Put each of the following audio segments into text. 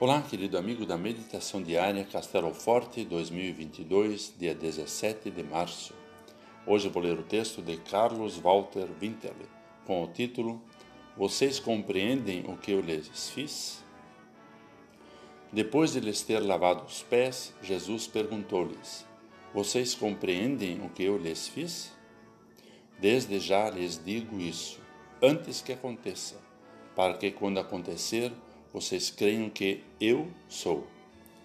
Olá, querido amigo da Meditação Diária Castelo Forte 2022, dia 17 de março. Hoje vou ler o texto de Carlos Walter Winterle, com o título Vocês compreendem o que eu lhes fiz? Depois de lhes ter lavado os pés, Jesus perguntou-lhes: Vocês compreendem o que eu lhes fiz? Desde já lhes digo isso, antes que aconteça, para que quando acontecer, vocês creiam que eu sou,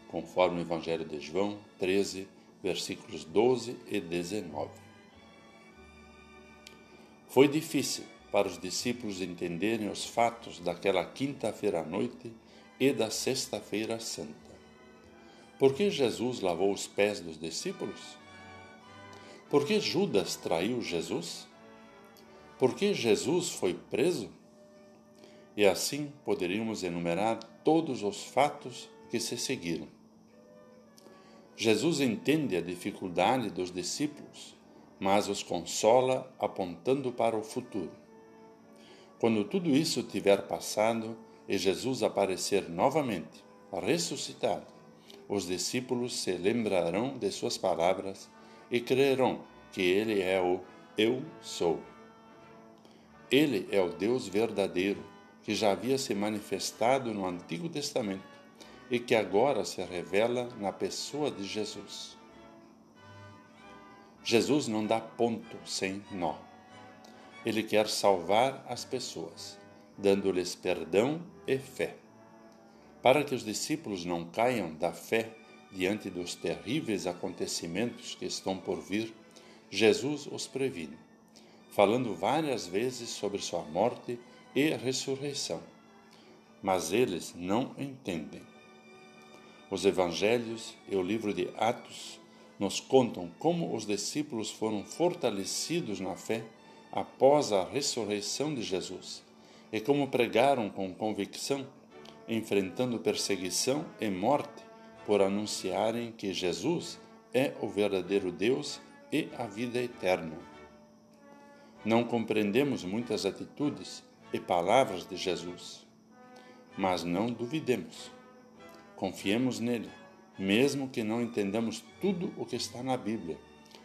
conforme o Evangelho de João 13, versículos 12 e 19. Foi difícil para os discípulos entenderem os fatos daquela quinta-feira à noite e da sexta-feira santa. Por que Jesus lavou os pés dos discípulos? Por que Judas traiu Jesus? Por que Jesus foi preso? E assim poderíamos enumerar todos os fatos que se seguiram. Jesus entende a dificuldade dos discípulos, mas os consola apontando para o futuro. Quando tudo isso tiver passado e Jesus aparecer novamente, ressuscitado, os discípulos se lembrarão de suas palavras e crerão que Ele é o Eu Sou. Ele é o Deus verdadeiro que já havia se manifestado no Antigo Testamento e que agora se revela na pessoa de Jesus. Jesus não dá ponto sem nó. Ele quer salvar as pessoas, dando-lhes perdão e fé. Para que os discípulos não caiam da fé diante dos terríveis acontecimentos que estão por vir, Jesus os previne, falando várias vezes sobre sua morte e ressurreição. Mas eles não entendem. Os evangelhos e o livro de Atos nos contam como os discípulos foram fortalecidos na fé após a ressurreição de Jesus e como pregaram com convicção, enfrentando perseguição e morte por anunciarem que Jesus é o verdadeiro Deus e a vida eterna. Não compreendemos muitas atitudes e palavras de Jesus. Mas não duvidemos. Confiemos nele, mesmo que não entendamos tudo o que está na Bíblia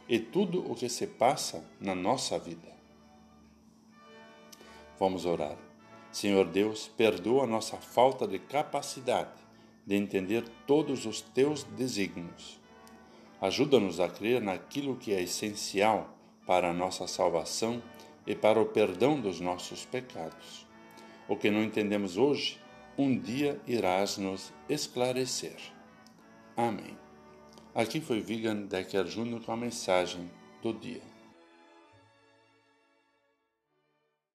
e tudo o que se passa na nossa vida. Vamos orar. Senhor Deus, perdoa nossa falta de capacidade de entender todos os teus desígnios. Ajuda-nos a crer naquilo que é essencial para a nossa salvação e para o perdão dos nossos pecados. O que não entendemos hoje, um dia irás nos esclarecer. Amém. Aqui foi Vigan Decker Jr. com a mensagem do dia.